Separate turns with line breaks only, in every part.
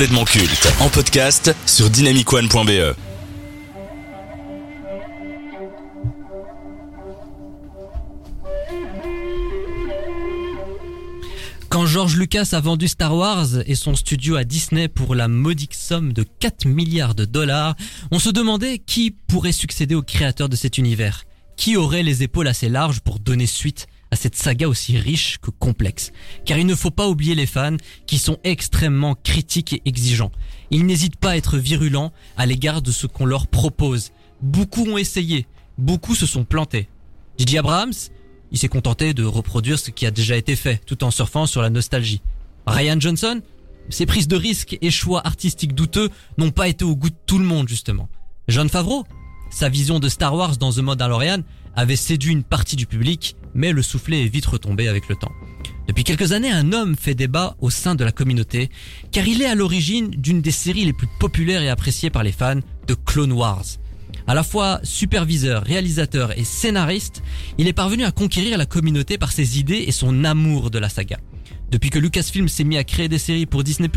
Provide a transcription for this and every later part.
complètement culte en podcast sur dynamicone.be.
Quand George Lucas a vendu Star Wars et son studio à Disney pour la modique somme de 4 milliards de dollars, on se demandait qui pourrait succéder au créateur de cet univers. Qui aurait les épaules assez larges pour donner suite à cette saga aussi riche que complexe. Car il ne faut pas oublier les fans qui sont extrêmement critiques et exigeants. Ils n'hésitent pas à être virulents à l'égard de ce qu'on leur propose. Beaucoup ont essayé, beaucoup se sont plantés. J.J. Abrams, il s'est contenté de reproduire ce qui a déjà été fait, tout en surfant sur la nostalgie. Ryan Johnson, ses prises de risques et choix artistiques douteux n'ont pas été au goût de tout le monde, justement. John Favreau, sa vision de Star Wars dans The Mandalorian avait séduit une partie du public, mais le soufflet est vite retombé avec le temps. Depuis quelques années, un homme fait débat au sein de la communauté, car il est à l'origine d'une des séries les plus populaires et appréciées par les fans de Clone Wars. À la fois superviseur, réalisateur et scénariste, il est parvenu à conquérir la communauté par ses idées et son amour de la saga. Depuis que Lucasfilm s'est mis à créer des séries pour Disney+,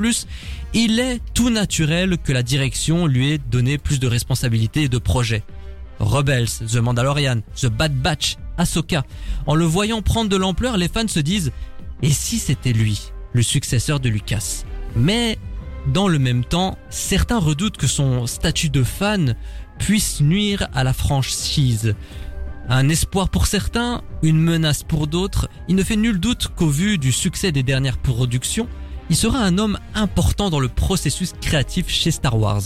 il est tout naturel que la direction lui ait donné plus de responsabilités et de projets. Rebels, The Mandalorian, The Bad Batch, Ahsoka. En le voyant prendre de l'ampleur, les fans se disent et si c'était lui, le successeur de Lucas? Mais dans le même temps, certains redoutent que son statut de fan puisse nuire à la franchise. Un espoir pour certains, une menace pour d'autres, il ne fait nul doute qu'au vu du succès des dernières productions, il sera un homme important dans le processus créatif chez Star Wars.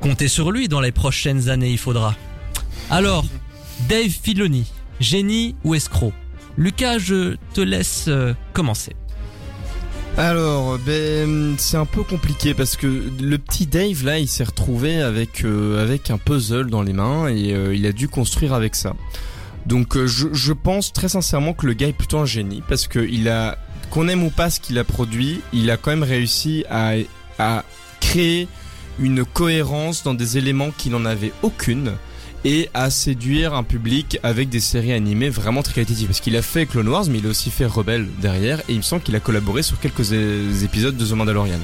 Comptez sur lui dans les prochaines années, il faudra. Alors, Dave Filoni, génie ou escroc? Lucas, je te laisse euh, commencer.
Alors, ben, c'est un peu compliqué parce que le petit Dave là, il s'est retrouvé avec euh, un puzzle dans les mains et euh, il a dû construire avec ça. Donc, je, pense très sincèrement que le gars est plutôt un génie parce que qu'on aime ou pas ce qu'il a produit, il a quand même réussi à à créer une cohérence dans des éléments qui n'en avaient aucune et à séduire un public avec des séries animées vraiment très qualitatives. Parce qu'il a fait Clone Wars, mais il a aussi fait Rebelle derrière, et il me semble qu'il a collaboré sur quelques épisodes de The Mandalorian.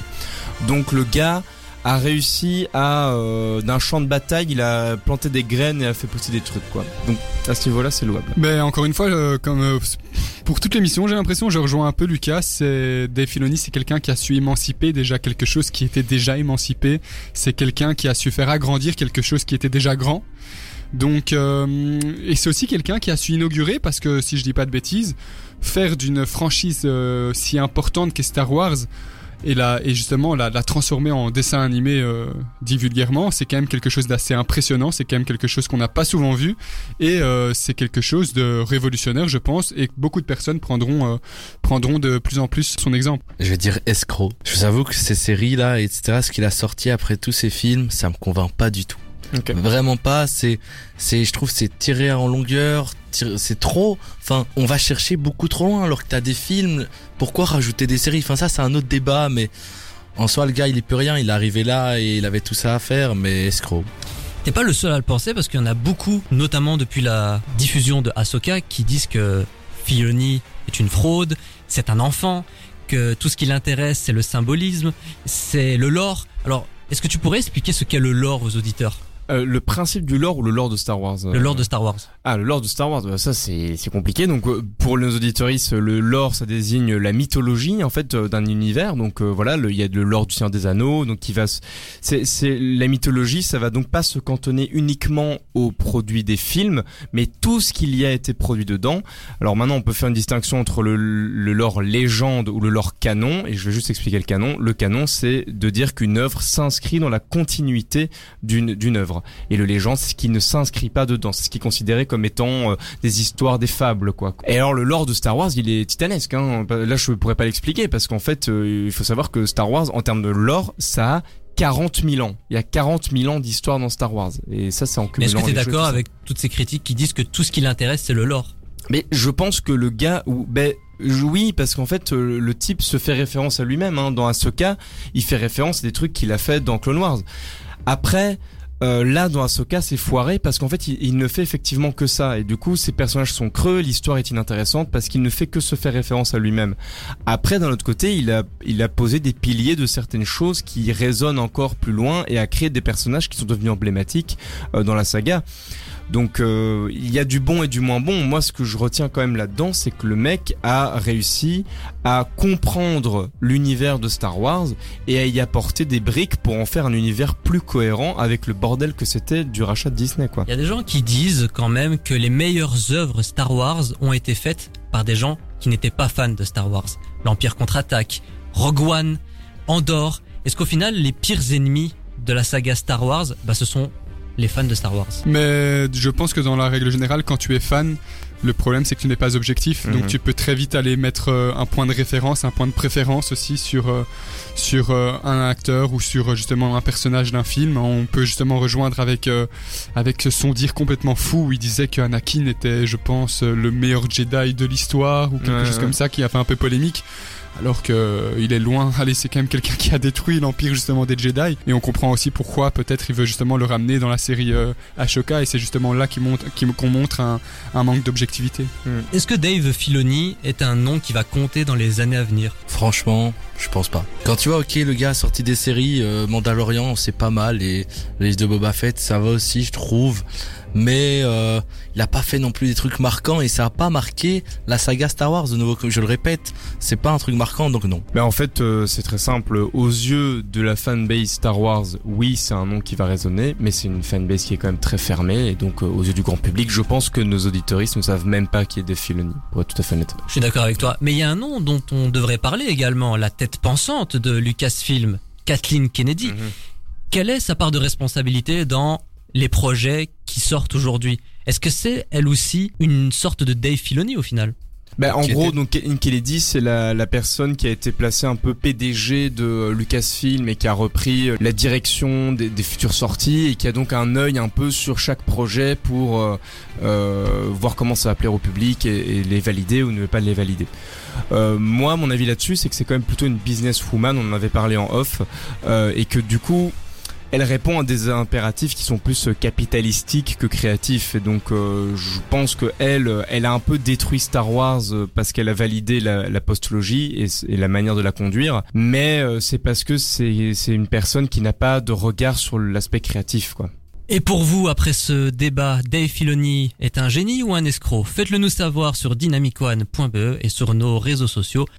Donc le gars a réussi à euh, d'un champ de bataille, il a planté des graines et a fait pousser des trucs quoi. Donc à ce niveau-là, c'est louable.
Ben encore une fois, euh, comme euh, pour toute l'émission, j'ai l'impression, je rejoins un peu Lucas. C'est Dave c'est quelqu'un qui a su émanciper déjà quelque chose qui était déjà émancipé. C'est quelqu'un qui a su faire agrandir quelque chose qui était déjà grand. Donc, euh, et c'est aussi quelqu'un qui a su inaugurer, parce que si je dis pas de bêtises, faire d'une franchise euh, si importante qu'est Star Wars et, la, et justement la, transformer en dessin animé euh, dit c'est quand même quelque chose d'assez impressionnant, c'est quand même quelque chose qu'on n'a pas souvent vu, et euh, c'est quelque chose de révolutionnaire, je pense, et beaucoup de personnes prendront, euh, prendront de plus en plus son exemple.
Je vais dire escroc. Je vous avoue que ces séries-là, etc., ce qu'il a sorti après tous ces films, ça me convainc pas du tout.
Ok.
Vraiment pas. C'est, c'est, je trouve, c'est tiré en longueur. C'est trop. Enfin, on va chercher beaucoup trop loin alors que t'as des films. Pourquoi rajouter des séries? Enfin, ça, c'est un autre débat, mais en soi, le gars, il est plus rien. Il est arrivé là et il avait tout ça à faire, mais escroc.
T'es pas le seul à le penser parce qu'il y en a beaucoup, notamment depuis la diffusion de Ahsoka, qui disent que Filoni est une fraude, c'est un enfant, que tout ce qui l'intéresse c'est le symbolisme, c'est le lore. Alors, est-ce que tu pourrais expliquer ce qu'est le lore aux auditeurs?
Euh, le principe du lore ou le lore de Star Wars
Le lore de Star Wars.
Ah, le lore de Star Wars, bah, ça c'est c'est compliqué. Donc euh, pour nos auditoristes, le lore ça désigne la mythologie en fait euh, d'un univers. Donc euh, voilà, il y a le lore du Seigneur des Anneaux, donc qui va c'est c'est la mythologie, ça va donc pas se cantonner uniquement aux produits des films, mais tout ce qu'il y a été produit dedans. Alors maintenant, on peut faire une distinction entre le, le lore légende ou le lore canon et je vais juste expliquer le canon. Le canon, c'est de dire qu'une œuvre s'inscrit dans la continuité d'une d'une Et le légende, c'est ce qui ne s'inscrit pas dedans, c'est ce qui est considéré comme étant euh, des histoires, des fables, quoi. Et alors le lore de Star Wars, il est titanesque. Hein. Là, je pourrais pas l'expliquer parce qu'en fait, euh, il faut savoir que Star Wars, en termes de lore, ça a 40 000 ans. Il y a 40 000 ans d'histoire dans Star Wars. Et ça, c'est en
Mais est-ce que
cumulant
t'es d'accord avec toutes ces critiques qui disent que tout ce qui l'intéresse c'est le lore?
Mais je pense que le gars, ou ben oui, parce qu'en fait, euh, le type se fait référence à lui-même. Hein. Dans Ahsoka, il fait référence à des trucs qu'il a fait dans Clone Wars. Après, Euh, là, dans Ahsoka, c'est foiré parce qu'en fait, il, il ne fait effectivement que ça. Et du coup, ses personnages sont creux, l'histoire est inintéressante parce qu'il ne fait que se faire référence à lui-même. Après, d'un autre côté, il a, il a posé des piliers de certaines choses qui résonnent encore plus loin et a créé des personnages qui sont devenus emblématiques euh, dans la saga. Donc euh, il y a du bon et du moins bon. Moi, ce que je retiens quand même là-dedans, c'est que le mec a réussi à comprendre l'univers de Star Wars et à y apporter des briques pour en faire un univers plus cohérent avec le bordel que c'était du rachat de Disney, quoi.
Il y a des gens qui disent quand même que les meilleures œuvres Star Wars ont été faites par des gens qui n'étaient pas fans de Star Wars. L'Empire contre-attaque, Rogue One, Andorre. Est-ce qu'au final, les pires ennemis de la saga Star Wars, bah, ce sont les fans de Star Wars
Mais je pense que dans la règle générale, quand tu es fan, le problème c'est que tu n'es pas objectif. Donc
Mhm.
tu peux très vite aller mettre euh, un point de référence, un point de préférence aussi sur euh, sur euh, un acteur ou sur justement un personnage d'un film. On peut justement rejoindre avec avec son dire complètement fou où il disait qu'Anakin était, je pense, le meilleur Jedi de l'histoire ou quelque
Ouais,
chose
ouais.
comme ça qui a fait un peu polémique. Alors que euh, il est loin. Allez, c'est quand même quelqu'un qui a détruit l'empire justement des Jedi. Et on comprend aussi pourquoi peut-être il veut justement le ramener dans la série euh, Ashoka. Et c'est justement là qu'il montre, qu'il- qu'on montre un, un manque d'objectivité.
Est-ce que Dave Filoni est un nom qui va compter dans les années à venir?
Franchement, je pense pas. Quand tu vois, ok, le gars a sorti des séries, euh, Mandalorian, c'est pas mal, et les de Boba Fett, ça va aussi, je trouve. Mais euh, il a pas fait non plus des trucs marquants et ça a pas marqué la saga Star Wars. De nouveau, je le répète, c'est pas un truc marquant, donc non.
Mais en fait, euh, c'est très simple. Aux yeux de la fanbase Star Wars, oui, c'est un nom qui va résonner, mais c'est une fanbase qui est quand même très fermée. Et donc, euh, aux yeux du grand public, je pense que nos auditoristes ne savent même pas qui est Dave Filoni, pour être tout à fait honnête.
Je suis d'accord avec toi. Mais il y a un nom dont on devrait parler également, la tête pensante de Lucasfilm, Kathleen Kennedy.
Mhm.
Quelle est sa part de responsabilité dans les projets qui sortent aujourd'hui Est-ce que c'est elle aussi une sorte de Dave Filoni au final?
Ben, en gros,
était-
donc Kennedy, c'est la, la personne qui a été placée un peu PDG de euh, Lucasfilm et qui a repris euh, la direction des, des futures sorties et qui a donc un œil un peu sur chaque projet pour euh, euh, voir comment ça va plaire au public et, et les valider ou ne pas les valider. Euh, moi, mon avis là-dessus, c'est que c'est quand même plutôt une businesswoman, on en avait parlé en off, euh, et que du coup, elle répond à des impératifs qui sont plus euh, capitalistiques que créatifs. Et donc, euh, je pense que elle, euh, elle a un peu détruit Star Wars parce qu'elle a validé la, la postologie et, la manière de la conduire. Mais c'est parce que c'est une personne qui n'a pas de regard sur l'aspect créatif, quoi.
Et pour vous, après ce débat, Dave Filoni est un génie ou un escroc? Faites-le nous savoir sur dynamicone.be et sur nos réseaux sociaux.